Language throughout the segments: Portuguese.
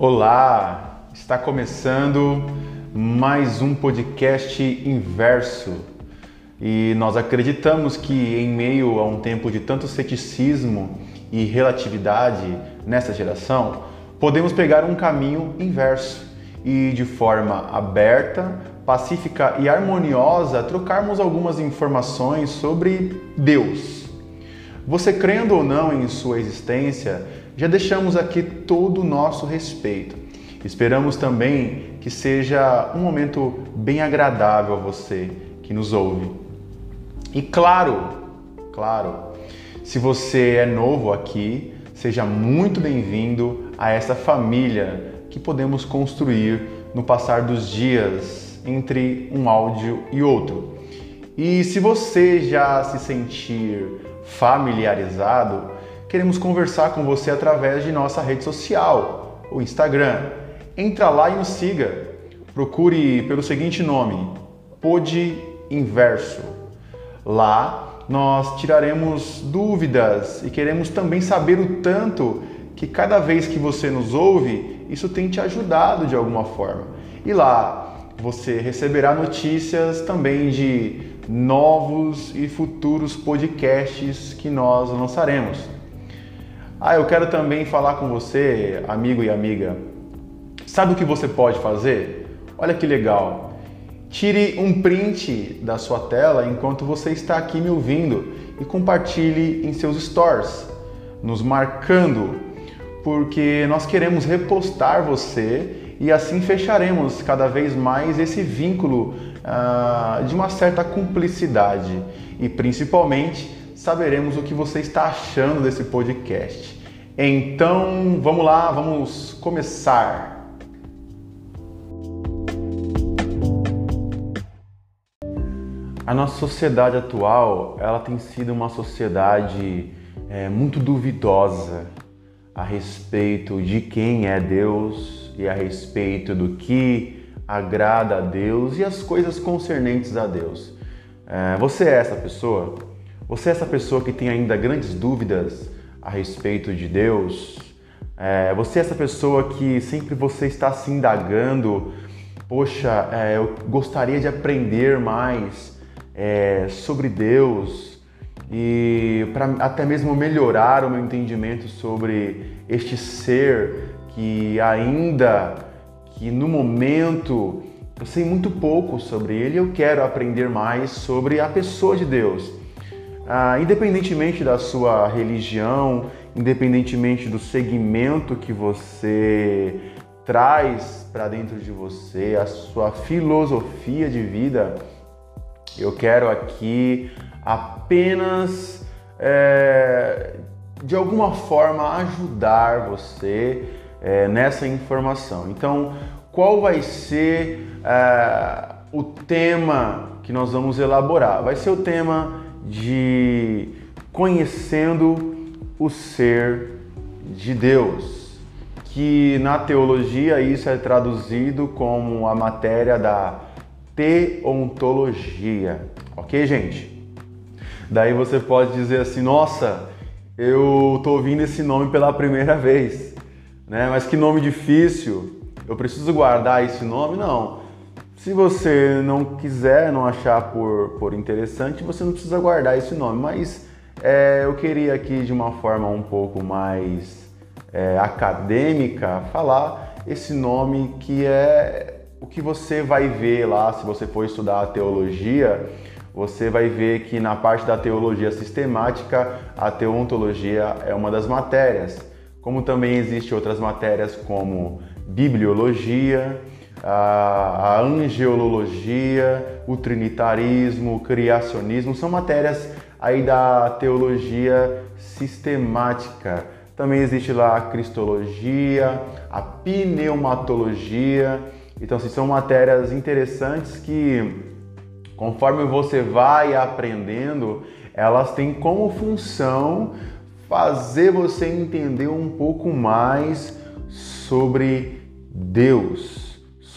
Olá, está começando mais um podcast inverso e nós acreditamos que em meio a um tempo de tanto ceticismo e relatividade nessa geração, podemos pegar um caminho inverso e de forma aberta, pacífica e harmoniosa trocarmos algumas informações sobre Deus. Você crendo ou não em sua existência, já deixamos aqui todo o nosso respeito. Esperamos também que seja um momento bem agradável a você que nos ouve. E claro, claro, se você é novo aqui, seja muito bem-vindo a essa família que podemos construir no passar dos dias entre um áudio e outro. E se você já se sentir familiarizado, queremos conversar com você através de nossa rede social, o Instagram. Entra lá e nos siga. Procure pelo seguinte nome: Pod Inverso. Lá nós tiraremos dúvidas e queremos também saber o tanto que cada vez que você nos ouve, isso tem te ajudado de alguma forma. E lá você receberá notícias também de novos e futuros podcasts que nós lançaremos. Ah, eu quero também falar com você, amigo e amiga. Sabe o que você pode fazer? Olha que legal. Tire um print da sua tela enquanto você está aqui me ouvindo e compartilhe em seus stores, nos marcando, porque nós queremos repostar você e assim fecharemos cada vez mais esse vínculo ah, de uma certa cumplicidade e principalmente saberemos o que você está achando desse podcast. Então, vamos lá, vamos começar. A nossa sociedade atual, ela tem sido uma sociedade é, muito duvidosa a respeito de quem é Deus e a respeito do que agrada a Deus e as coisas concernentes a Deus. É, você é essa pessoa? Você é essa pessoa que tem ainda grandes dúvidas a respeito de Deus? É, você é essa pessoa que sempre você está se indagando, poxa, é, eu gostaria de aprender mais é, sobre Deus e para até mesmo melhorar o meu entendimento sobre este ser que ainda que no momento eu sei muito pouco sobre ele, eu quero aprender mais sobre a pessoa de Deus. Ah, independentemente da sua religião, independentemente do segmento que você traz para dentro de você, a sua filosofia de vida, eu quero aqui apenas é, de alguma forma ajudar você é, nessa informação. Então, qual vai ser é, o tema que nós vamos elaborar? Vai ser o tema de conhecendo o ser de Deus, que na teologia isso é traduzido como a matéria da teontologia, ok, gente? Daí você pode dizer assim: nossa, eu tô ouvindo esse nome pela primeira vez, né? Mas que nome difícil, eu preciso guardar esse nome? Não. Se você não quiser, não achar por, por interessante, você não precisa guardar esse nome. Mas é, eu queria aqui, de uma forma um pouco mais é, acadêmica, falar esse nome que é o que você vai ver lá, se você for estudar a teologia, você vai ver que na parte da teologia sistemática, a teontologia é uma das matérias. Como também existem outras matérias como bibliologia, a, angelologia, o trinitarismo, o criacionismo, são matérias aí da teologia sistemática. Também existe lá a cristologia, a pneumatologia. Então, assim, são matérias interessantes que, conforme você vai aprendendo, elas têm como função fazer você entender um pouco mais sobre Deus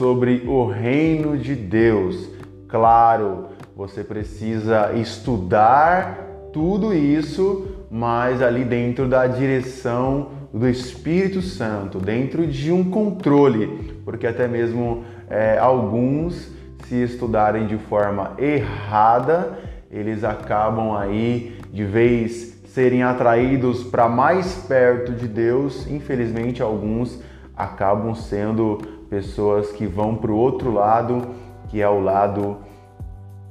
sobre o reino de Deus. Claro, você precisa estudar tudo isso, mas ali dentro da direção do Espírito Santo, dentro de um controle, porque até mesmo é, alguns, se estudarem de forma errada, eles acabam aí de vez serem atraídos para mais perto de Deus. Infelizmente, alguns acabam sendo pessoas que vão para o outro lado, que é o lado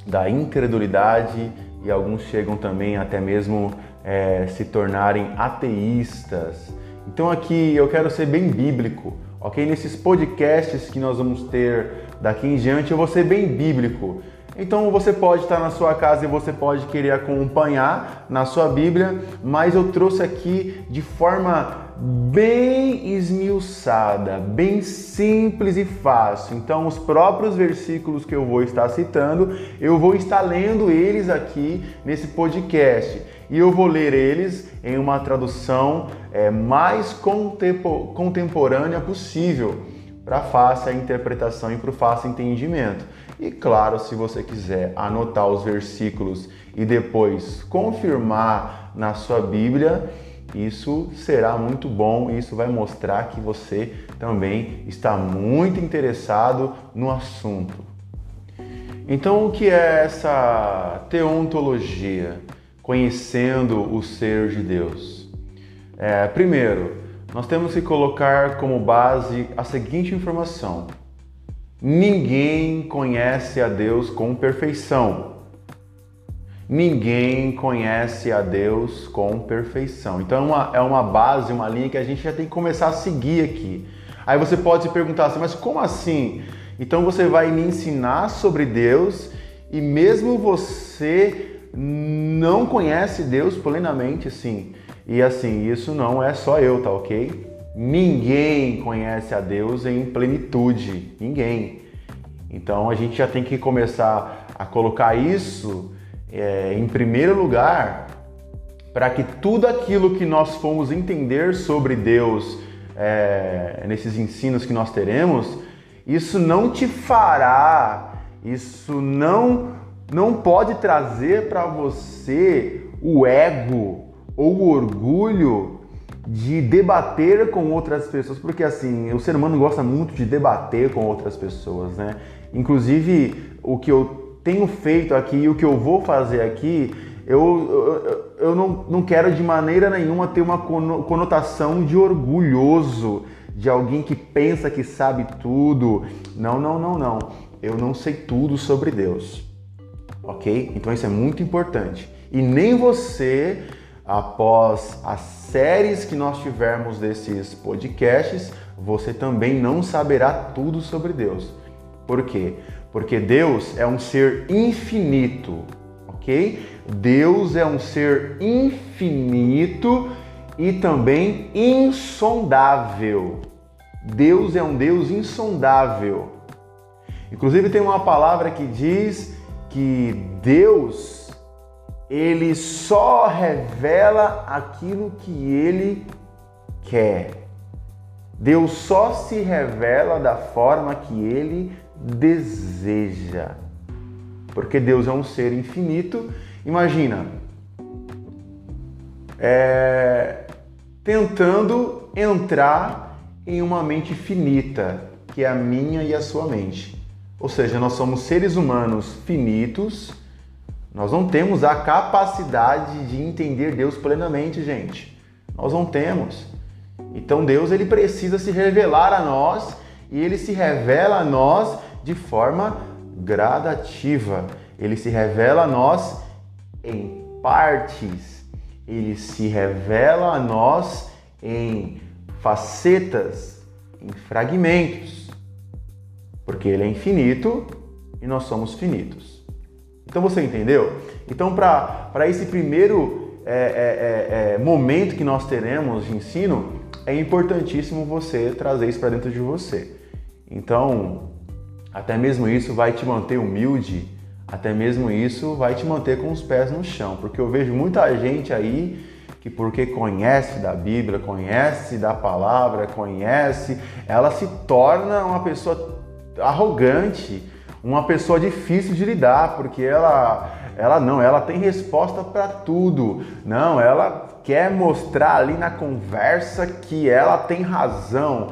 da incredulidade, e alguns chegam também até mesmo é, se tornarem ateístas. Então aqui eu quero ser bem bíblico, ok? Nesses podcasts que nós vamos ter daqui em diante, eu vou ser bem bíblico. Então você pode estar na sua casa e você pode querer acompanhar na sua Bíblia, mas eu trouxe aqui de forma bem esmiuçada, bem simples e fácil. Então, os próprios versículos que eu vou estar citando, eu vou estar lendo eles aqui nesse podcast. E eu vou ler eles em uma tradução é, mais contemporânea possível, para fácil interpretação e para o fácil entendimento. E claro, se você quiser anotar os versículos e depois confirmar na sua Bíblia, isso será muito bom e isso vai mostrar que você também está muito interessado no assunto. Então, o que é essa teontologia? Conhecendo o ser de Deus. É, primeiro, nós temos que colocar como base a seguinte informação: ninguém conhece a Deus com perfeição. Ninguém conhece a Deus com perfeição. Então é uma, é uma base, uma linha que a gente já tem que começar a seguir aqui. Aí você pode se perguntar assim, mas como assim? Então você vai me ensinar sobre Deus e mesmo você não conhece Deus plenamente, assim. E assim, isso não é só eu, tá ok? Ninguém conhece a Deus em plenitude, ninguém. Então a gente já tem que começar a colocar isso é, em primeiro lugar, para que tudo aquilo que nós fomos entender sobre Deus é, nesses ensinos que nós teremos, isso não te fará, isso não, não pode trazer para você o ego ou o orgulho de debater com outras pessoas, porque assim, o ser humano gosta muito de debater com outras pessoas, né? Inclusive, o que eu tenho feito aqui e o que eu vou fazer aqui, eu, eu, eu não, não quero de maneira nenhuma ter uma conotação de orgulhoso, de alguém que pensa que sabe tudo. Não, não, não, não. Eu não sei tudo sobre Deus. Ok? Então isso é muito importante. E nem você, após as séries que nós tivermos desses podcasts, você também não saberá tudo sobre Deus. Por quê? Porque Deus é um ser infinito, ok? Deus é um ser infinito e também insondável. Deus é um Deus insondável. Inclusive tem uma palavra que diz que Deus ele só revela aquilo que ele quer. Deus só se revela da forma que ele deseja. Porque Deus é um ser infinito. Imagina, é, tentando entrar em uma mente finita, que é a minha e a sua mente. Ou seja, nós somos seres humanos finitos, nós não temos a capacidade de entender Deus plenamente, gente. Nós não temos. Então Deus ele precisa se revelar a nós e ele se revela a nós de forma gradativa. Ele se revela a nós em partes. Ele se revela a nós em facetas, em fragmentos. Porque ele é infinito e nós somos finitos. Então você entendeu? Então, para esse primeiro é, é, é, é, momento que nós teremos de ensino, é importantíssimo você trazer isso para dentro de você. Então, até mesmo isso vai te manter humilde, até mesmo isso vai te manter com os pés no chão, porque eu vejo muita gente aí que porque conhece da Bíblia, conhece da palavra, conhece, ela se torna uma pessoa arrogante, uma pessoa difícil de lidar, porque ela ela não, ela tem resposta para tudo. Não, ela quer mostrar ali na conversa que ela tem razão.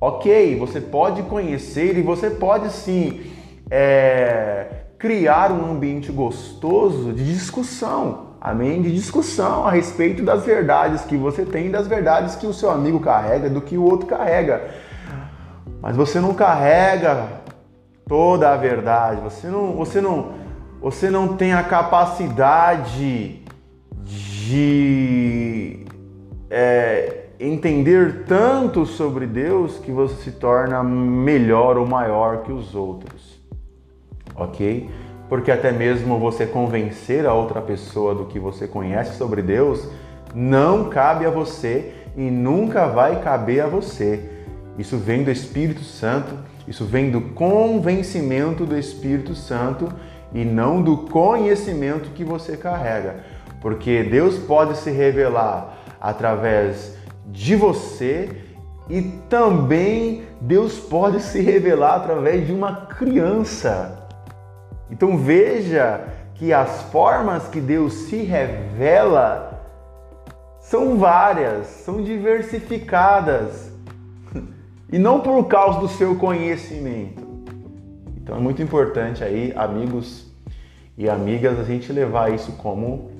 Ok, você pode conhecer e você pode sim é, criar um ambiente gostoso de discussão. Amém? De discussão a respeito das verdades que você tem das verdades que o seu amigo carrega, do que o outro carrega. Mas você não carrega toda a verdade. Você não, você não, você não tem a capacidade de é, entender tanto sobre Deus que você se torna melhor ou maior que os outros. Ok? Porque até mesmo você convencer a outra pessoa do que você conhece sobre Deus não cabe a você e nunca vai caber a você. Isso vem do Espírito Santo, isso vem do convencimento do Espírito Santo e não do conhecimento que você carrega. Porque Deus pode se revelar através de você e também Deus pode se revelar através de uma criança. Então veja que as formas que Deus se revela são várias, são diversificadas. E não por causa do seu conhecimento. Então é muito importante aí, amigos e amigas, a gente levar isso como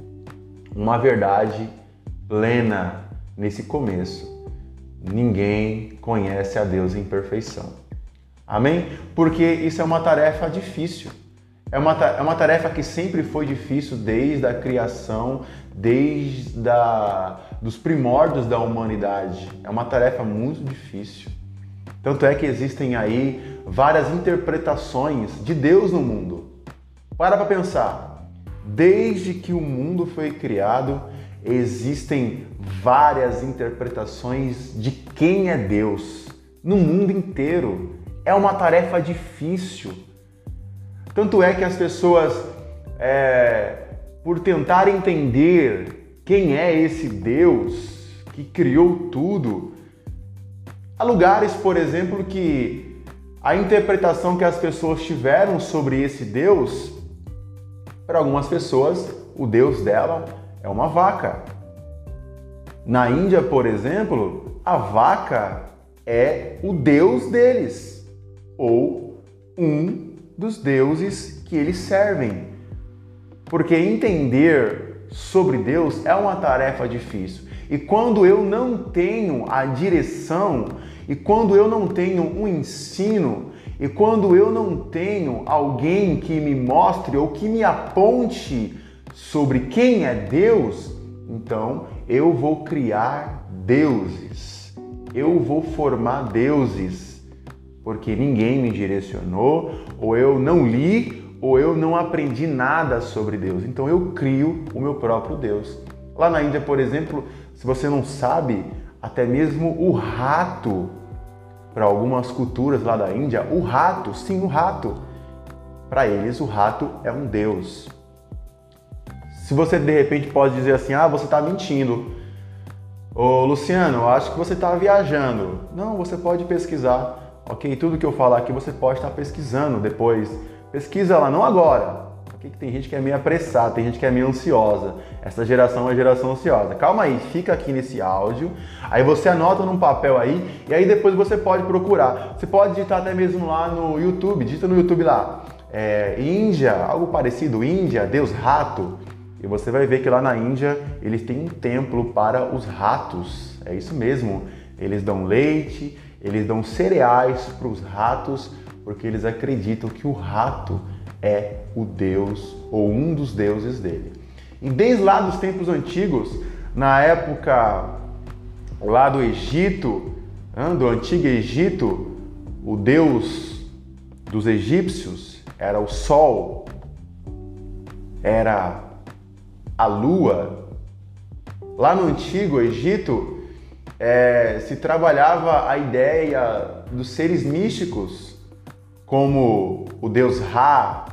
uma verdade plena nesse começo. Ninguém conhece a Deus em perfeição. Amém? Porque isso é uma tarefa difícil. É uma, é uma tarefa que sempre foi difícil desde a criação, desde a, dos primórdios da humanidade. É uma tarefa muito difícil. Tanto é que existem aí várias interpretações de Deus no mundo. Para para pensar. Desde que o mundo foi criado, existem várias interpretações de quem é Deus no mundo inteiro. É uma tarefa difícil. Tanto é que as pessoas, é, por tentar entender quem é esse Deus que criou tudo, há lugares, por exemplo, que a interpretação que as pessoas tiveram sobre esse Deus, para algumas pessoas, o Deus dela é uma vaca. Na Índia, por exemplo, a vaca é o Deus deles, ou um dos deuses que eles servem. Porque entender sobre Deus é uma tarefa difícil. E quando eu não tenho a direção, e quando eu não tenho um ensino, e quando eu não tenho alguém que me mostre ou que me aponte sobre quem é Deus, então eu vou criar deuses. Eu vou formar deuses porque ninguém me direcionou, ou eu não li, ou eu não aprendi nada sobre Deus. Então eu crio o meu próprio Deus. Lá na Índia, por exemplo, se você não sabe, até mesmo o rato, para algumas culturas lá da Índia, o rato, sim, o rato, para eles o rato é um Deus. Se você de repente pode dizer assim, ah, você está mentindo. Ô Luciano, acho que você está viajando. Não, você pode pesquisar ok? Tudo que eu falar aqui você pode estar pesquisando depois. Pesquisa lá, não agora. Ok? Tem gente que é meio apressada, tem gente que é meio ansiosa. Essa geração é geração ansiosa. Calma aí, fica aqui nesse áudio. Aí você anota num papel aí e aí depois você pode procurar. Você pode digitar até mesmo lá no YouTube. Digita no YouTube lá. É, Índia, algo parecido, Índia, Deus rato. E você vai ver que lá na Índia eles têm um templo para os ratos. É isso mesmo. Eles dão leite, eles dão cereais para os ratos porque eles acreditam que o rato é o deus ou um dos deuses dele. E desde lá dos tempos antigos, na época lá do Egito, do antigo Egito, o deus dos egípcios era o sol, era a lua. Lá no antigo Egito, é, se trabalhava a ideia dos seres místicos, como o deus Ra.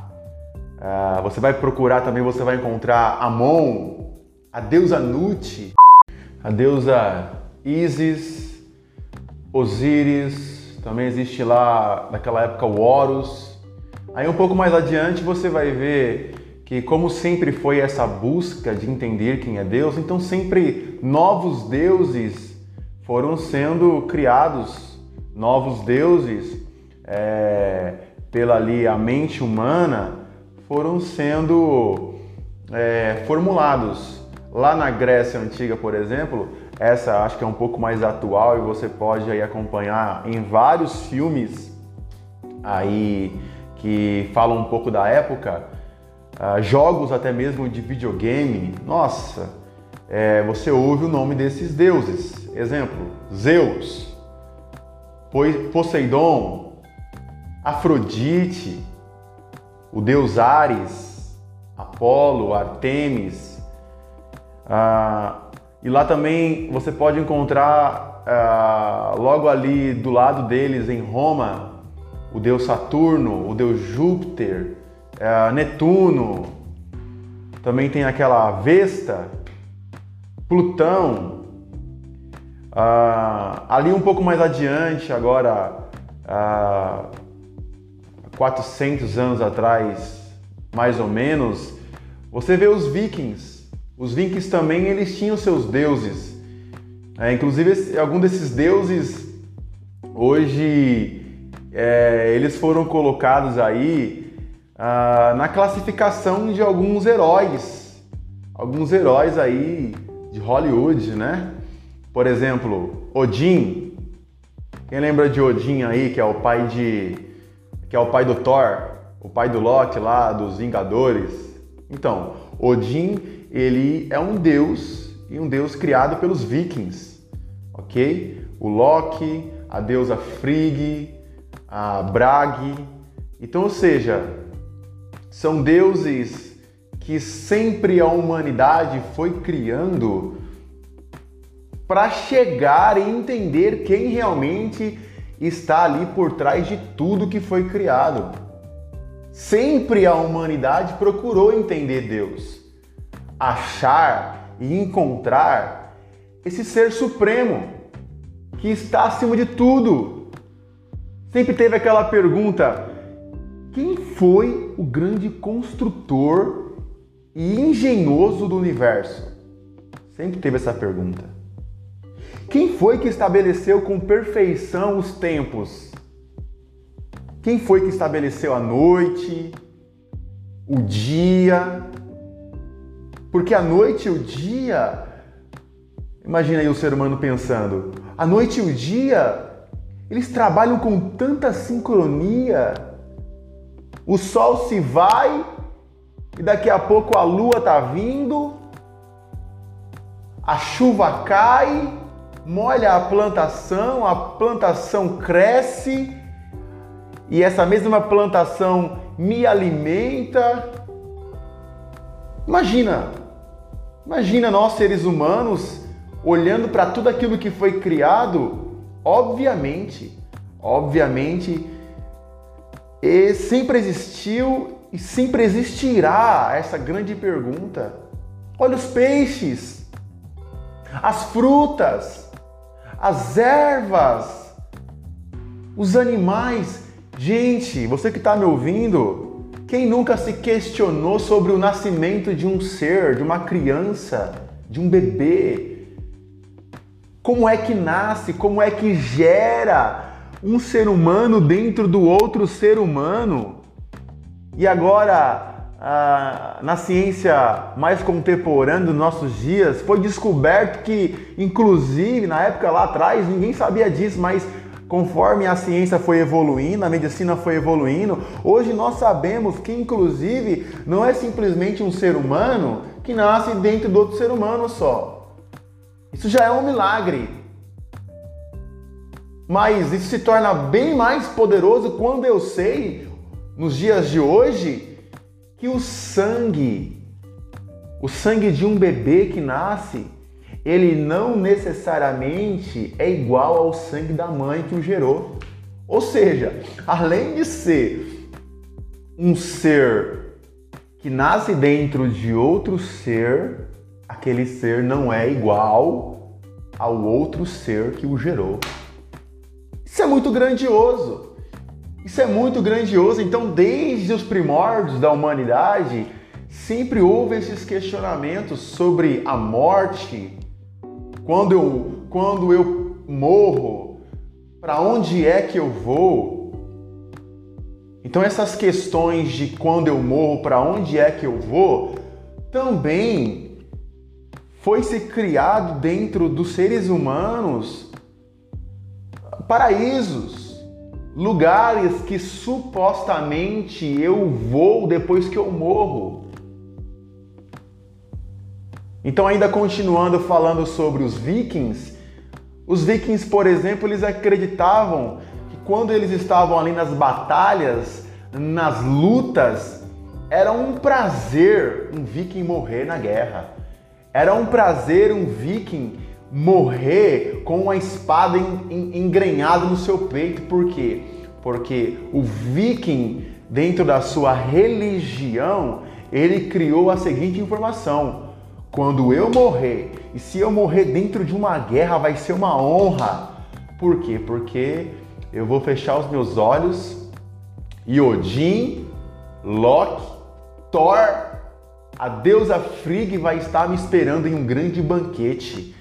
Uh, você vai procurar também, você vai encontrar Amon, a deusa Nut, a deusa Isis, Osíris, também existe lá naquela época o Horus. Aí um pouco mais adiante você vai ver que como sempre foi essa busca de entender quem é Deus, então sempre novos deuses foram sendo criados, novos deuses é, pela ali a mente humana foram sendo é, formulados. Lá na Grécia Antiga, por exemplo, essa acho que é um pouco mais atual e você pode aí acompanhar em vários filmes aí que falam um pouco da época, uh, jogos até mesmo de videogame. Nossa, é, você ouve o nome desses deuses. Exemplo: Zeus, Poseidon, Afrodite, o deus Ares, Apolo, Artemis. Uh, e lá também você pode encontrar uh, logo ali do lado deles em Roma o deus Saturno, o deus Júpiter, uh, Netuno. Também tem aquela Vesta, Plutão. Uh, ali um pouco mais adiante, agora 400 anos atrás, mais ou menos, você vê os vikings os vikings também eles tinham seus deuses. É, inclusive, algum desses deuses hoje é, eles foram colocados aí ah, na classificação de alguns heróis, alguns heróis aí de Hollywood, né? Por exemplo, Odin. Quem lembra de Odin aí, que é o pai de, que é o pai do Thor, o pai do Loki lá dos Vingadores? Então, Odin ele é um deus e um deus criado pelos vikings, ok? O Loki, a deusa Frigg, a Brag. Então, ou seja, são deuses que sempre a humanidade foi criando para chegar e entender quem realmente está ali por trás de tudo que foi criado. Sempre a humanidade procurou entender Deus achar e encontrar esse ser supremo que está acima de tudo. Sempre teve aquela pergunta: quem foi o grande construtor e engenhoso do universo? Sempre teve essa pergunta. Quem foi que estabeleceu com perfeição os tempos? Quem foi que estabeleceu a noite, o dia, porque a noite e o dia, imagina aí o ser humano pensando, a noite e o dia, eles trabalham com tanta sincronia. O sol se vai e daqui a pouco a lua tá vindo, a chuva cai, molha a plantação, a plantação cresce e essa mesma plantação me alimenta. Imagina, Imagina nós seres humanos olhando para tudo aquilo que foi criado, obviamente, obviamente, e sempre existiu e sempre existirá essa grande pergunta. Olha os peixes, as frutas, as ervas, os animais. Gente, você que está me ouvindo, quem nunca se questionou sobre o nascimento de um ser, de uma criança, de um bebê? Como é que nasce? Como é que gera um ser humano dentro do outro ser humano? E agora, na ciência mais contemporânea dos nossos dias, foi descoberto que, inclusive, na época lá atrás, ninguém sabia disso, mas Conforme a ciência foi evoluindo, a medicina foi evoluindo, hoje nós sabemos que, inclusive, não é simplesmente um ser humano que nasce dentro do outro ser humano só. Isso já é um milagre. Mas isso se torna bem mais poderoso quando eu sei, nos dias de hoje, que o sangue, o sangue de um bebê que nasce, ele não necessariamente é igual ao sangue da mãe que o gerou. Ou seja, além de ser um ser que nasce dentro de outro ser, aquele ser não é igual ao outro ser que o gerou. Isso é muito grandioso. Isso é muito grandioso. Então, desde os primórdios da humanidade, sempre houve esses questionamentos sobre a morte, quando eu, quando eu morro, para onde é que eu vou? Então essas questões de quando eu morro, para onde é que eu vou, também foi se criado dentro dos seres humanos paraísos, lugares que supostamente eu vou depois que eu morro. Então, ainda continuando falando sobre os vikings, os vikings, por exemplo, eles acreditavam que quando eles estavam ali nas batalhas, nas lutas, era um prazer um viking morrer na guerra. Era um prazer um viking morrer com uma espada engrenhada no seu peito. Por quê? Porque o viking, dentro da sua religião, ele criou a seguinte informação: quando eu morrer, e se eu morrer dentro de uma guerra, vai ser uma honra. Por quê? Porque eu vou fechar os meus olhos e Odin, Loki, Thor, a deusa Frigg vai estar me esperando em um grande banquete.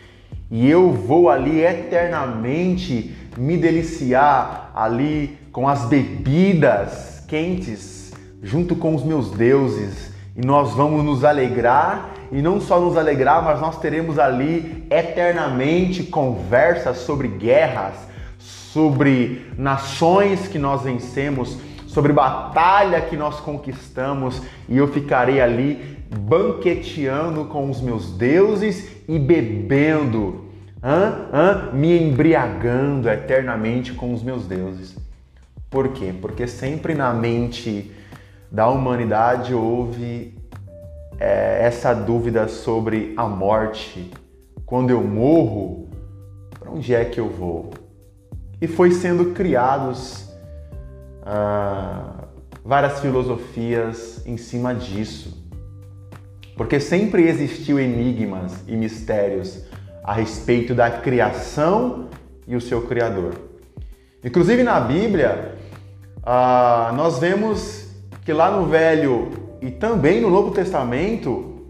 E eu vou ali eternamente me deliciar ali com as bebidas quentes junto com os meus deuses. E nós vamos nos alegrar e não só nos alegrar, mas nós teremos ali eternamente conversas sobre guerras, sobre nações que nós vencemos, sobre batalha que nós conquistamos, e eu ficarei ali banqueteando com os meus deuses e bebendo, hã? Hã? me embriagando eternamente com os meus deuses. Por quê? Porque sempre na mente da humanidade houve é, essa dúvida sobre a morte. Quando eu morro, para onde é que eu vou? E foi sendo criados ah, várias filosofias em cima disso. Porque sempre existiu enigmas e mistérios a respeito da criação e o seu Criador. Inclusive na Bíblia, ah, nós vemos que lá no Velho e também no Novo Testamento,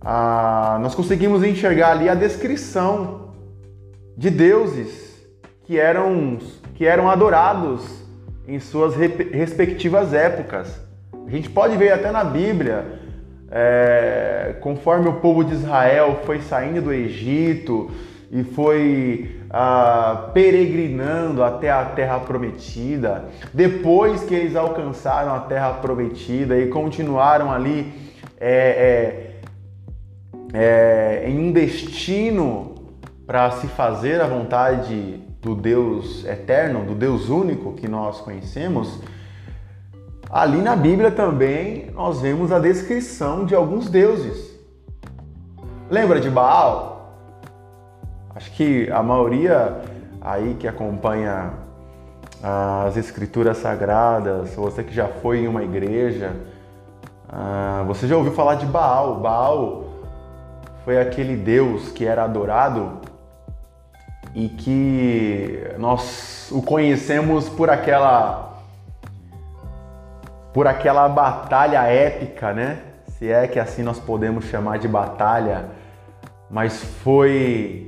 ah, nós conseguimos enxergar ali a descrição de deuses que eram, que eram adorados em suas respectivas épocas. A gente pode ver até na Bíblia, é, conforme o povo de Israel foi saindo do Egito e foi ah, peregrinando até a terra prometida, depois que eles alcançaram a terra prometida e continuaram ali é, é, é, em um destino para se fazer a vontade do Deus eterno, do Deus único que nós conhecemos, ali na Bíblia também nós vemos a descrição de alguns deuses. Lembra de Baal? Acho que a maioria aí que acompanha as escrituras sagradas, você que já foi em uma igreja, ah, você já ouviu falar de Baal. Baal foi aquele Deus que era adorado e que nós o conhecemos por aquela por aquela batalha épica, né? Se é que assim nós podemos chamar de batalha, mas foi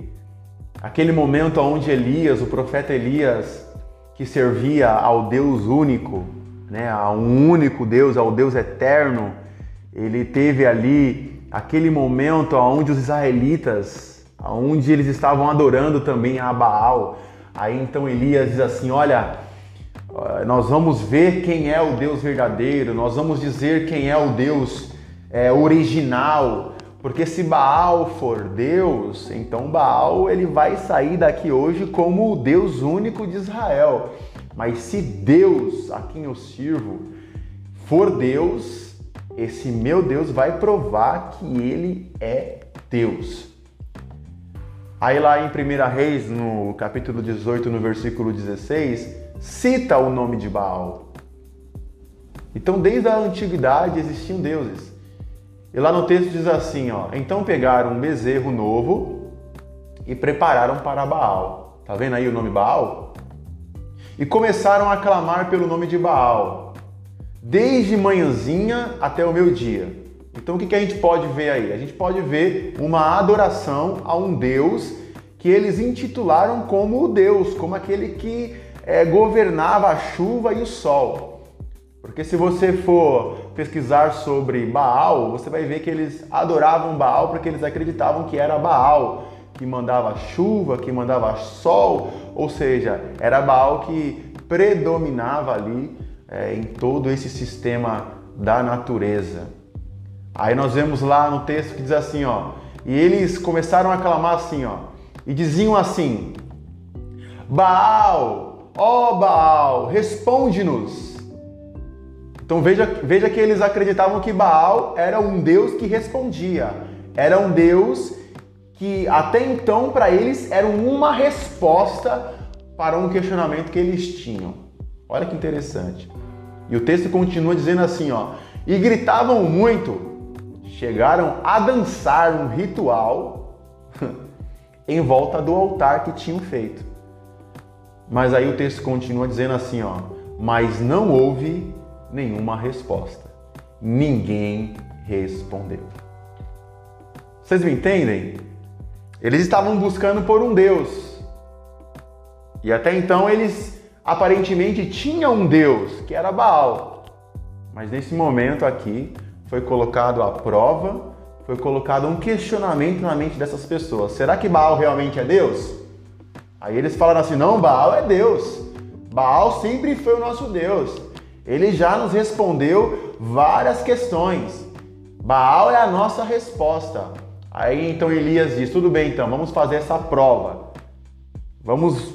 Aquele momento onde Elias, o profeta Elias, que servia ao Deus único, né, a um único Deus, ao Deus eterno, ele teve ali aquele momento onde os israelitas, onde eles estavam adorando também a Baal. Aí então Elias diz assim: Olha, nós vamos ver quem é o Deus verdadeiro, nós vamos dizer quem é o Deus é, original, porque se Baal for Deus, então Baal ele vai sair daqui hoje como o Deus único de Israel. Mas se Deus, a quem eu sirvo, for Deus, esse meu Deus vai provar que ele é Deus. Aí lá em 1 Reis, no capítulo 18, no versículo 16, cita o nome de Baal. Então, desde a antiguidade existiam deuses. E lá no texto diz assim, ó: "Então pegaram um bezerro novo e prepararam para Baal". Tá vendo aí o nome Baal? E começaram a clamar pelo nome de Baal, desde manhãzinha até o meu dia. Então o que, que a gente pode ver aí? A gente pode ver uma adoração a um Deus que eles intitularam como o Deus, como aquele que é, governava a chuva e o sol. Porque se você for pesquisar sobre Baal, você vai ver que eles adoravam Baal porque eles acreditavam que era Baal que mandava chuva, que mandava sol, ou seja, era Baal que predominava ali é, em todo esse sistema da natureza. Aí nós vemos lá no texto que diz assim, ó, e eles começaram a clamar assim, ó, e diziam assim: Baal, ó Baal, responde-nos. Então veja, veja que eles acreditavam que Baal era um Deus que respondia, era um Deus que até então para eles era uma resposta para um questionamento que eles tinham. Olha que interessante. E o texto continua dizendo assim, ó: "E gritavam muito, chegaram a dançar um ritual em volta do altar que tinham feito. Mas aí o texto continua dizendo assim, ó: "Mas não houve nenhuma resposta. Ninguém respondeu." Vocês me entendem? Eles estavam buscando por um Deus. E até então eles aparentemente tinham um Deus, que era Baal. Mas nesse momento aqui foi colocado à prova, foi colocado um questionamento na mente dessas pessoas. Será que Baal realmente é Deus? Aí eles falaram assim: não, Baal é Deus. Baal sempre foi o nosso Deus. Ele já nos respondeu várias questões. Baal é a nossa resposta. Aí então Elias diz: tudo bem, então vamos fazer essa prova. Vamos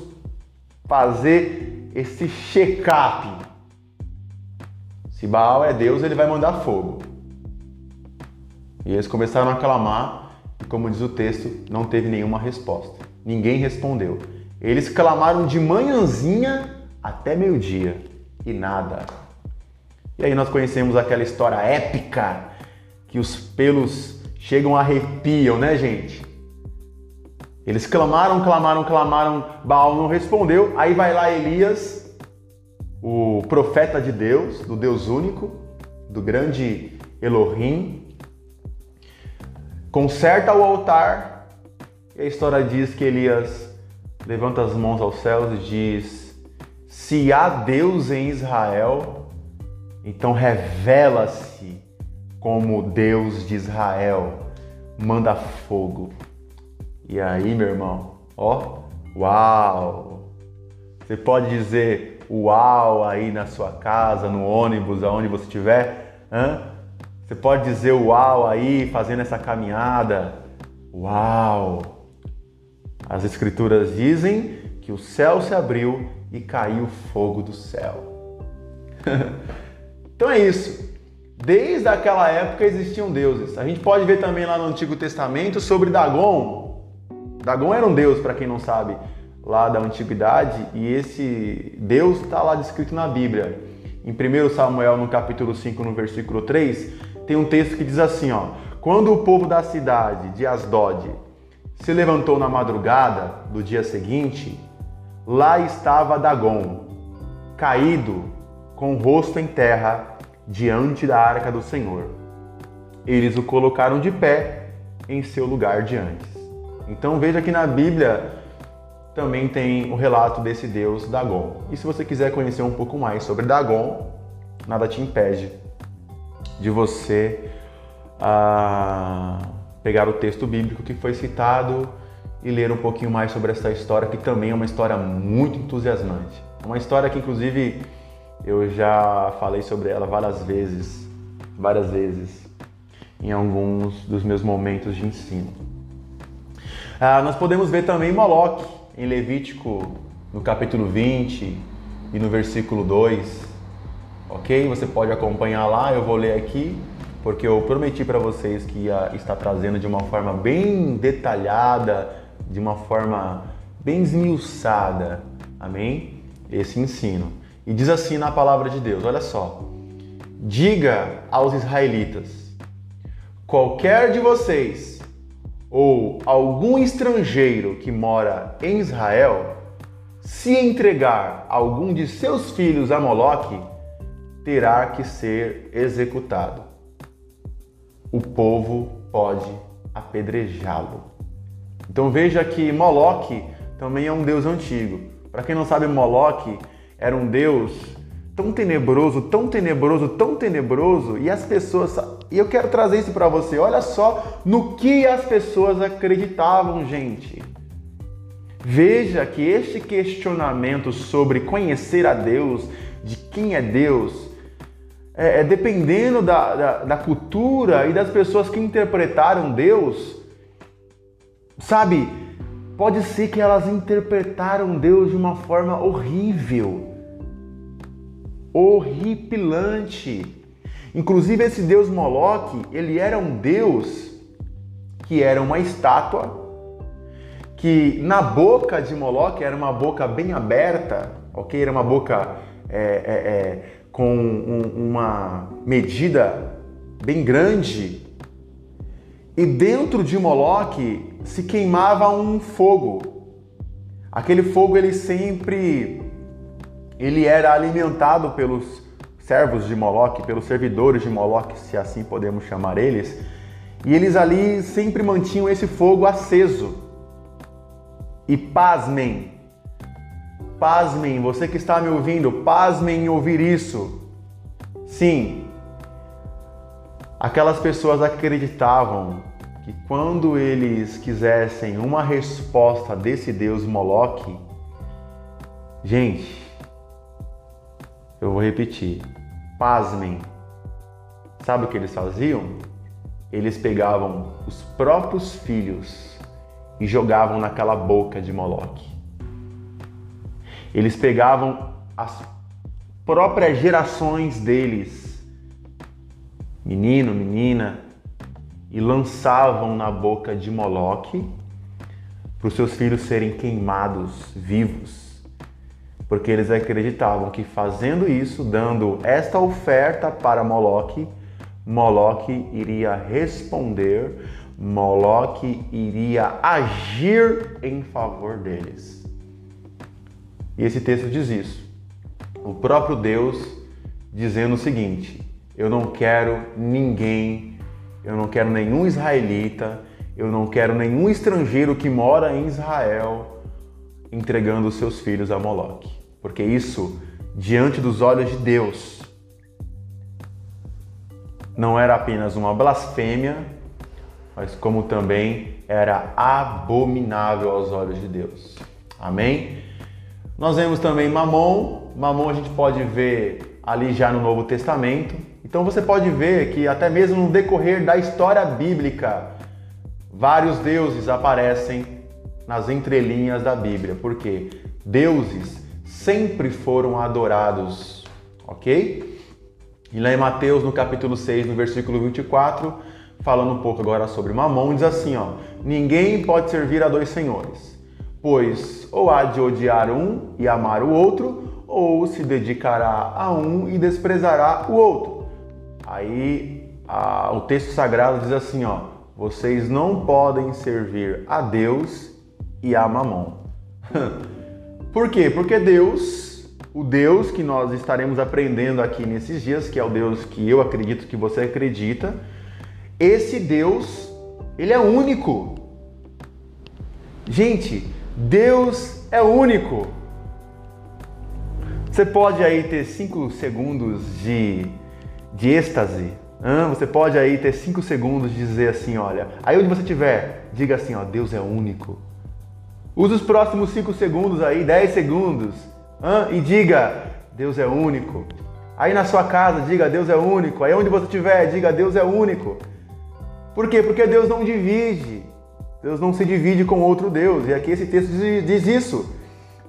fazer esse check-up. Se Baal é Deus, ele vai mandar fogo. E eles começaram a clamar, e como diz o texto, não teve nenhuma resposta. Ninguém respondeu. Eles clamaram de manhãzinha até meio-dia e nada. E aí nós conhecemos aquela história épica que os pelos chegam arrepiam, né, gente? Eles clamaram, clamaram, clamaram, Baal não respondeu. Aí vai lá Elias, o profeta de Deus, do Deus único, do grande Elohim, conserta o altar, e a história diz que Elias levanta as mãos aos céus e diz: Se há Deus em Israel, então revela-se como Deus de Israel, manda fogo. E aí, meu irmão, ó, uau! Você pode dizer uau aí na sua casa, no ônibus, aonde você estiver, hã? Você pode dizer uau aí fazendo essa caminhada. Uau! As escrituras dizem que o céu se abriu e caiu fogo do céu. então é isso. Desde aquela época existiam deuses. A gente pode ver também lá no Antigo Testamento sobre Dagon. Dagon era um deus, para quem não sabe, lá da antiguidade, e esse deus está lá descrito na Bíblia. Em 1 Samuel, no capítulo 5, no versículo 3, tem um texto que diz assim, ó: Quando o povo da cidade de Asdod se levantou na madrugada do dia seguinte, lá estava Dagon, caído, com o rosto em terra, diante da arca do Senhor. Eles o colocaram de pé em seu lugar de antes. Então veja que na Bíblia também tem o relato desse deus Dagon. E se você quiser conhecer um pouco mais sobre Dagon, nada te impede de você ah, pegar o texto bíblico que foi citado e ler um pouquinho mais sobre essa história, que também é uma história muito entusiasmante. Uma história que, inclusive, eu já falei sobre ela várias vezes, várias vezes, em alguns dos meus momentos de ensino. Ah, nós podemos ver também Moloque em Levítico, no capítulo 20 e no versículo 2 ok? Você pode acompanhar lá, eu vou ler aqui, porque eu prometi para vocês que ia estar trazendo de uma forma bem detalhada, de uma forma bem esmiuçada, amém? Esse ensino. E diz assim na palavra de Deus: olha só. Diga aos israelitas: qualquer de vocês ou algum estrangeiro que mora em Israel, se entregar algum de seus filhos a Moloque, terá que ser executado. O povo pode apedrejá-lo. Então veja que Moloque também é um deus antigo. Para quem não sabe, Moloque era um deus tão tenebroso, tão tenebroso, tão tenebroso, e as pessoas, e eu quero trazer isso para você. Olha só no que as pessoas acreditavam, gente. Veja que este questionamento sobre conhecer a Deus, de quem é Deus, é, é dependendo da, da, da cultura e das pessoas que interpretaram Deus, sabe? Pode ser que elas interpretaram Deus de uma forma horrível horripilante. Inclusive esse deus Moloque, ele era um deus que era uma estátua, que na boca de Moloque era uma boca bem aberta, ok? Era uma boca é, é, é, com um, uma medida bem grande. E dentro de Moloque se queimava um fogo. Aquele fogo ele sempre ele era alimentado pelos servos de Moloque, pelos servidores de Moloque, se assim podemos chamar eles, e eles ali sempre mantinham esse fogo aceso. E pasmem, pasmem, você que está me ouvindo, pasmem em ouvir isso. Sim, aquelas pessoas acreditavam que quando eles quisessem uma resposta desse deus Moloque, gente, eu vou repetir. Pasmem. Sabe o que eles faziam? Eles pegavam os próprios filhos e jogavam naquela boca de Moloque. Eles pegavam as próprias gerações deles, menino, menina, e lançavam na boca de Moloque para os seus filhos serem queimados vivos porque eles acreditavam que fazendo isso, dando esta oferta para Moloque, Moloque iria responder, Moloque iria agir em favor deles. E esse texto diz isso. O próprio Deus dizendo o seguinte: Eu não quero ninguém, eu não quero nenhum israelita, eu não quero nenhum estrangeiro que mora em Israel entregando os seus filhos a Moloque porque isso, diante dos olhos de Deus, não era apenas uma blasfêmia, mas como também era abominável aos olhos de Deus. Amém? Nós vemos também Mamon. Mamon a gente pode ver ali já no Novo Testamento. Então você pode ver que até mesmo no decorrer da história bíblica, vários deuses aparecem nas entrelinhas da Bíblia. Porque deuses sempre foram adorados, ok? E lá em Mateus, no capítulo 6, no versículo 24, falando um pouco agora sobre Mamon, diz assim, ó: Ninguém pode servir a dois senhores, pois ou há de odiar um e amar o outro, ou se dedicará a um e desprezará o outro. Aí a, o texto sagrado diz assim, ó: Vocês não podem servir a Deus e a Mamon. Por quê? Porque Deus, o Deus que nós estaremos aprendendo aqui nesses dias, que é o Deus que eu acredito que você acredita, esse Deus, ele é único. Gente, Deus é único. Você pode aí ter cinco segundos de, de êxtase. Hein? Você pode aí ter cinco segundos de dizer assim, olha. Aí onde você estiver, diga assim, ó, Deus é único. Use os próximos 5 segundos aí, 10 segundos, hein? e diga: Deus é único. Aí na sua casa, diga: Deus é único. Aí onde você estiver, diga: Deus é único. Por quê? Porque Deus não divide. Deus não se divide com outro Deus. E aqui esse texto diz isso.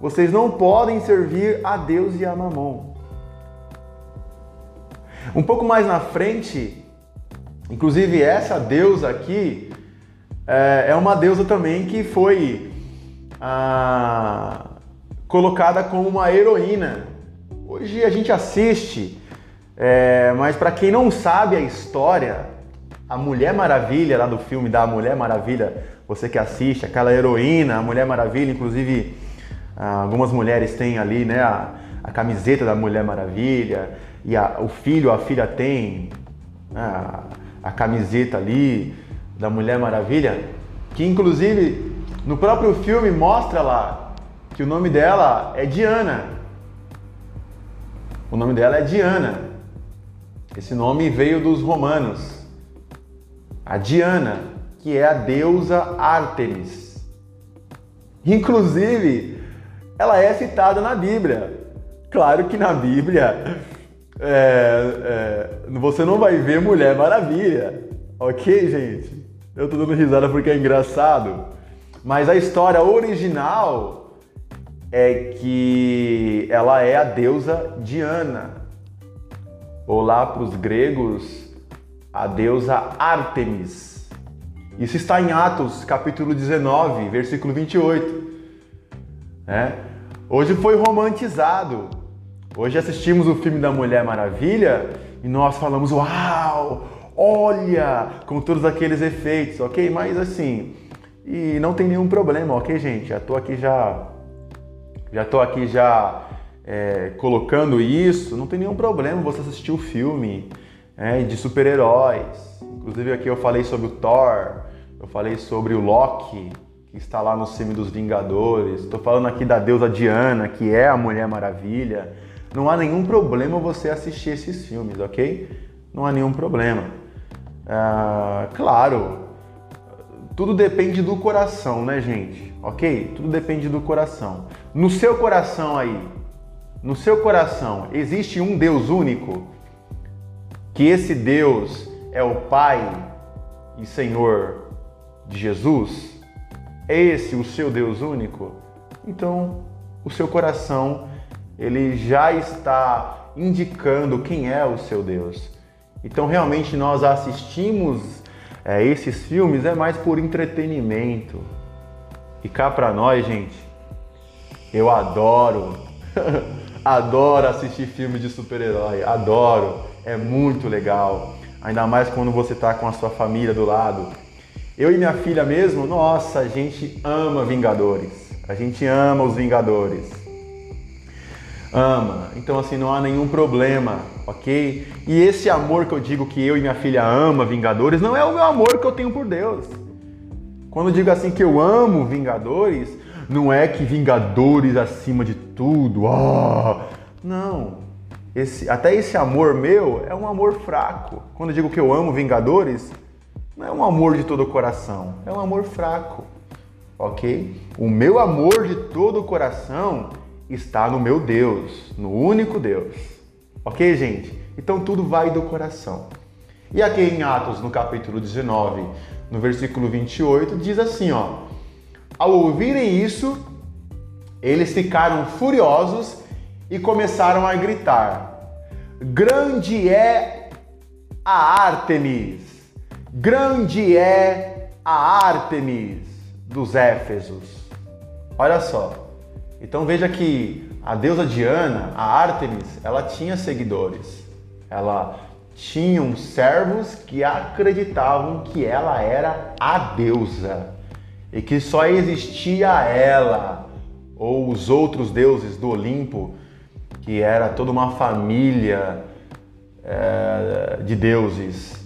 Vocês não podem servir a Deus e a Mamon. Um pouco mais na frente, inclusive essa deusa aqui é, é uma deusa também que foi ah, colocada como uma heroína. Hoje a gente assiste, é, mas para quem não sabe a história, a Mulher Maravilha, lá do filme da Mulher Maravilha, você que assiste, aquela heroína, a Mulher Maravilha, inclusive ah, algumas mulheres têm ali né, a, a camiseta da Mulher Maravilha, e a, o filho, a filha tem a, a camiseta ali da Mulher Maravilha, que inclusive no próprio filme mostra lá que o nome dela é Diana. O nome dela é Diana. Esse nome veio dos romanos. A Diana, que é a deusa Ártemis. Inclusive, ela é citada na Bíblia. Claro que na Bíblia é, é, você não vai ver Mulher Maravilha, ok, gente? Eu tô dando risada porque é engraçado. Mas a história original é que ela é a deusa Diana. Ou lá para os gregos, a deusa Ártemis. Isso está em Atos, capítulo 19, versículo 28. É? Hoje foi romantizado. Hoje assistimos o filme da Mulher Maravilha e nós falamos: Uau! Olha! Com todos aqueles efeitos, ok? Mas assim, e não tem nenhum problema, ok, gente? Já tô aqui já. Já tô aqui já é, colocando isso. Não tem nenhum problema você assistir o filme é, de super-heróis. Inclusive aqui eu falei sobre o Thor, eu falei sobre o Loki, que está lá no cime dos Vingadores. Estou falando aqui da deusa Diana, que é a Mulher Maravilha. Não há nenhum problema você assistir esses filmes, ok? Não há nenhum problema. Ah, claro, tudo depende do coração, né, gente? Ok? Tudo depende do coração. No seu coração aí, no seu coração, existe um Deus único? Que esse Deus é o Pai e Senhor de Jesus? É esse o seu Deus único? Então, o seu coração ele já está indicando quem é o seu Deus. Então, realmente, nós assistimos é, esses filmes é mais por entretenimento. E cá para nós, gente, eu adoro, adoro assistir filmes de super-herói, adoro, é muito legal. Ainda mais quando você está com a sua família do lado eu e minha filha mesmo, nossa, a gente ama Vingadores. A gente ama os Vingadores. Ama. Então assim, não há nenhum problema, ok? E esse amor que eu digo que eu e minha filha ama Vingadores não é o meu amor que eu tenho por Deus. Quando eu digo assim que eu amo Vingadores, não é que Vingadores acima de tudo. Oh, não. Esse, até esse amor meu é um amor fraco. Quando eu digo que eu amo Vingadores, não é um amor de todo o coração, é um amor fraco, ok? O meu amor de todo o coração está no meu Deus, no único Deus, ok, gente? Então tudo vai do coração. E aqui em Atos, no capítulo 19, no versículo 28, diz assim: ó, ao ouvirem isso, eles ficaram furiosos e começaram a gritar: Grande é a Ártemis! Grande é a Ártemis dos Éfesos. Olha só. Então veja que a deusa Diana, a Ártemis, ela tinha seguidores. Ela tinha servos que acreditavam que ela era a deusa e que só existia ela ou os outros deuses do Olimpo, que era toda uma família é, de deuses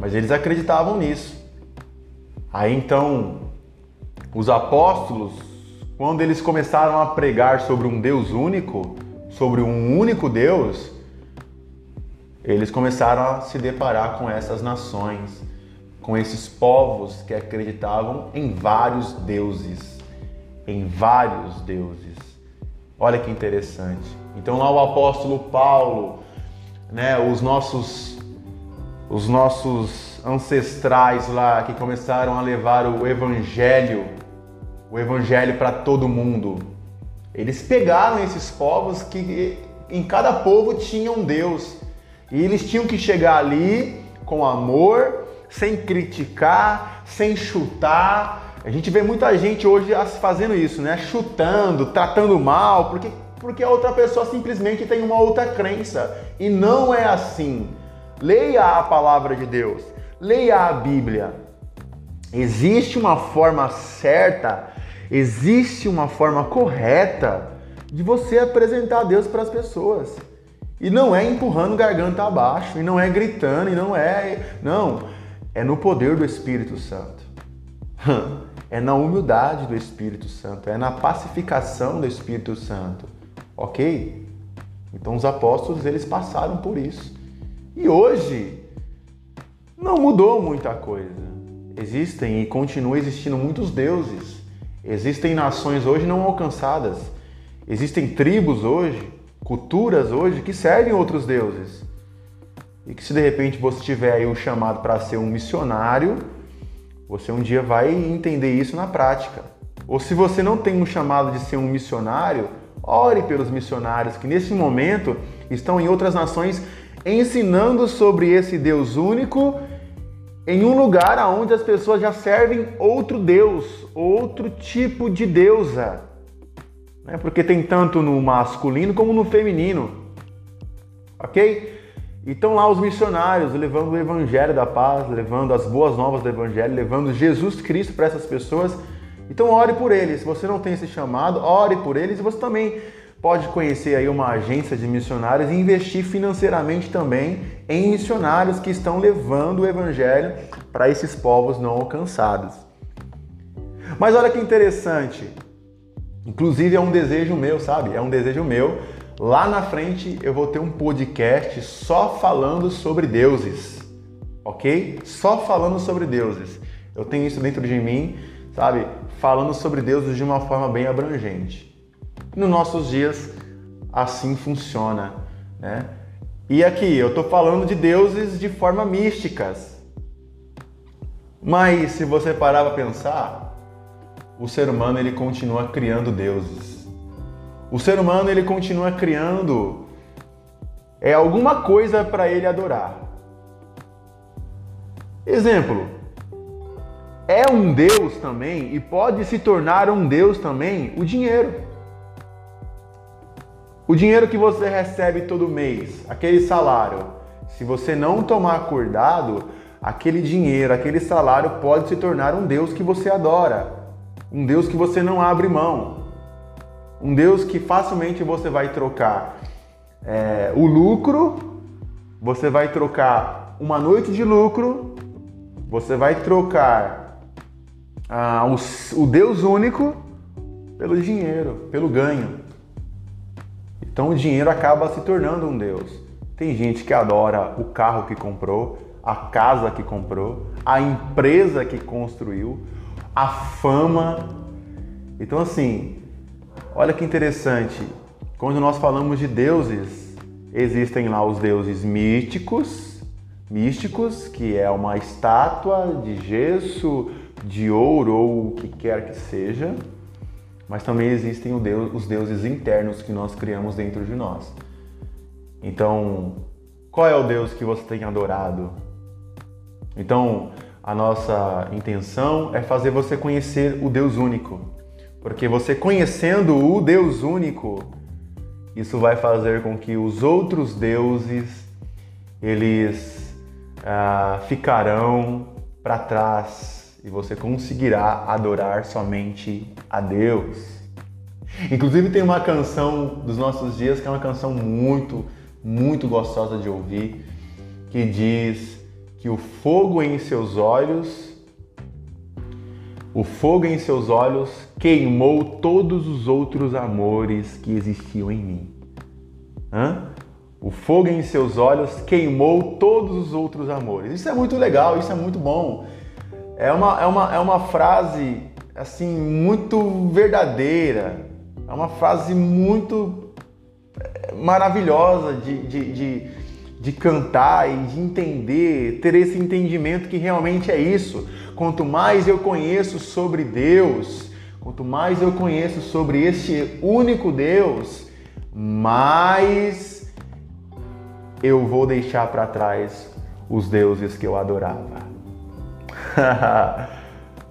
mas eles acreditavam nisso. Aí então, os apóstolos, quando eles começaram a pregar sobre um Deus único, sobre um único Deus, eles começaram a se deparar com essas nações, com esses povos que acreditavam em vários deuses, em vários deuses. Olha que interessante. Então lá o apóstolo Paulo, né, os nossos os nossos ancestrais lá que começaram a levar o evangelho, o evangelho para todo mundo. Eles pegaram esses povos que em cada povo tinha um Deus. E eles tinham que chegar ali com amor, sem criticar, sem chutar. A gente vê muita gente hoje fazendo isso, né? Chutando, tratando mal, porque porque a outra pessoa simplesmente tem uma outra crença. E não é assim. Leia a palavra de Deus, leia a Bíblia. Existe uma forma certa, existe uma forma correta de você apresentar Deus para as pessoas. E não é empurrando garganta abaixo, e não é gritando, e não é. Não. é no poder do Espírito Santo. É na humildade do Espírito Santo, é na pacificação do Espírito Santo. OK? Então os apóstolos eles passaram por isso. E hoje não mudou muita coisa. Existem e continuam existindo muitos deuses. Existem nações hoje não alcançadas. Existem tribos hoje, culturas hoje que servem outros deuses. E que se de repente você tiver aí o chamado para ser um missionário, você um dia vai entender isso na prática. Ou se você não tem um chamado de ser um missionário, ore pelos missionários que nesse momento estão em outras nações ensinando sobre esse Deus único em um lugar onde as pessoas já servem outro Deus, outro tipo de deusa. Né? Porque tem tanto no masculino como no feminino. Ok? Então lá os missionários levando o evangelho da paz, levando as boas novas do evangelho, levando Jesus Cristo para essas pessoas. Então ore por eles. Se você não tem esse chamado, ore por eles e você também pode conhecer aí uma agência de missionários e investir financeiramente também em missionários que estão levando o evangelho para esses povos não alcançados. Mas olha que interessante. Inclusive é um desejo meu, sabe? É um desejo meu Lá na frente eu vou ter um podcast só falando sobre deuses, ok? Só falando sobre deuses. Eu tenho isso dentro de mim, sabe? Falando sobre deuses de uma forma bem abrangente. Nos nossos dias, assim funciona, né? E aqui eu estou falando de deuses de forma místicas. Mas se você parar para pensar, o ser humano ele continua criando deuses. O ser humano ele continua criando é alguma coisa para ele adorar. Exemplo, é um Deus também e pode se tornar um Deus também o dinheiro. O dinheiro que você recebe todo mês, aquele salário, se você não tomar cuidado, aquele dinheiro, aquele salário pode se tornar um Deus que você adora, um Deus que você não abre mão. Um Deus que facilmente você vai trocar é, o lucro, você vai trocar uma noite de lucro, você vai trocar ah, o, o Deus único pelo dinheiro, pelo ganho. Então o dinheiro acaba se tornando um Deus. Tem gente que adora o carro que comprou, a casa que comprou, a empresa que construiu, a fama. Então, assim, Olha que interessante. Quando nós falamos de deuses, existem lá os deuses místicos, místicos, que é uma estátua de gesso, de ouro ou o que quer que seja. Mas também existem os deuses internos que nós criamos dentro de nós. Então, qual é o Deus que você tem adorado? Então, a nossa intenção é fazer você conhecer o Deus único. Porque você conhecendo o Deus único, isso vai fazer com que os outros deuses eles ah, ficarão para trás e você conseguirá adorar somente a Deus. Inclusive tem uma canção dos nossos dias que é uma canção muito, muito gostosa de ouvir, que diz que o fogo em seus olhos o fogo em seus olhos queimou todos os outros amores que existiam em mim. Hã? O fogo em seus olhos queimou todos os outros amores. Isso é muito legal, isso é muito bom. É uma, é uma, é uma frase assim muito verdadeira. É uma frase muito eh, maravilhosa de, de, de, de cantar e de entender, ter esse entendimento que realmente é isso. Quanto mais eu conheço sobre Deus, quanto mais eu conheço sobre este único Deus, mais eu vou deixar para trás os deuses que eu adorava.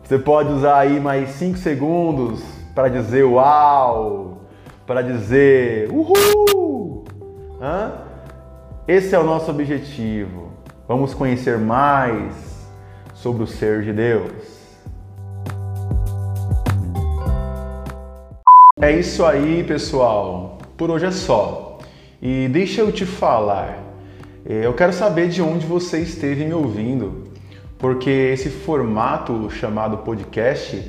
Você pode usar aí mais 5 segundos para dizer uau, para dizer uhul. Hã? Esse é o nosso objetivo. Vamos conhecer mais sobre o ser de Deus. É isso aí, pessoal. Por hoje é só. E deixa eu te falar. É, eu quero saber de onde você esteve me ouvindo. Porque esse formato chamado podcast,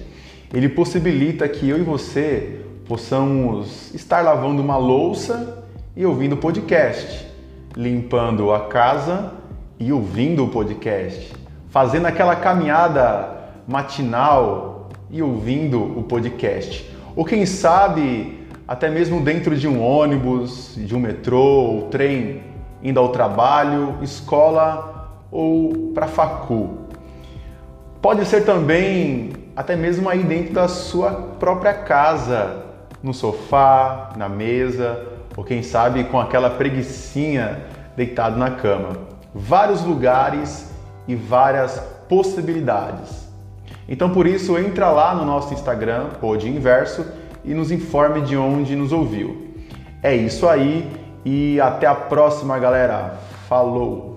ele possibilita que eu e você possamos estar lavando uma louça e ouvindo podcast, limpando a casa e ouvindo o podcast, fazendo aquela caminhada matinal e ouvindo o podcast. Ou quem sabe até mesmo dentro de um ônibus, de um metrô ou trem, indo ao trabalho, escola ou para facu. Pode ser também até mesmo aí dentro da sua própria casa, no sofá, na mesa, ou quem sabe com aquela preguiçinha deitado na cama. Vários lugares e várias possibilidades. Então por isso entra lá no nosso Instagram, Pod Inverso, e nos informe de onde nos ouviu. É isso aí e até a próxima, galera. Falou!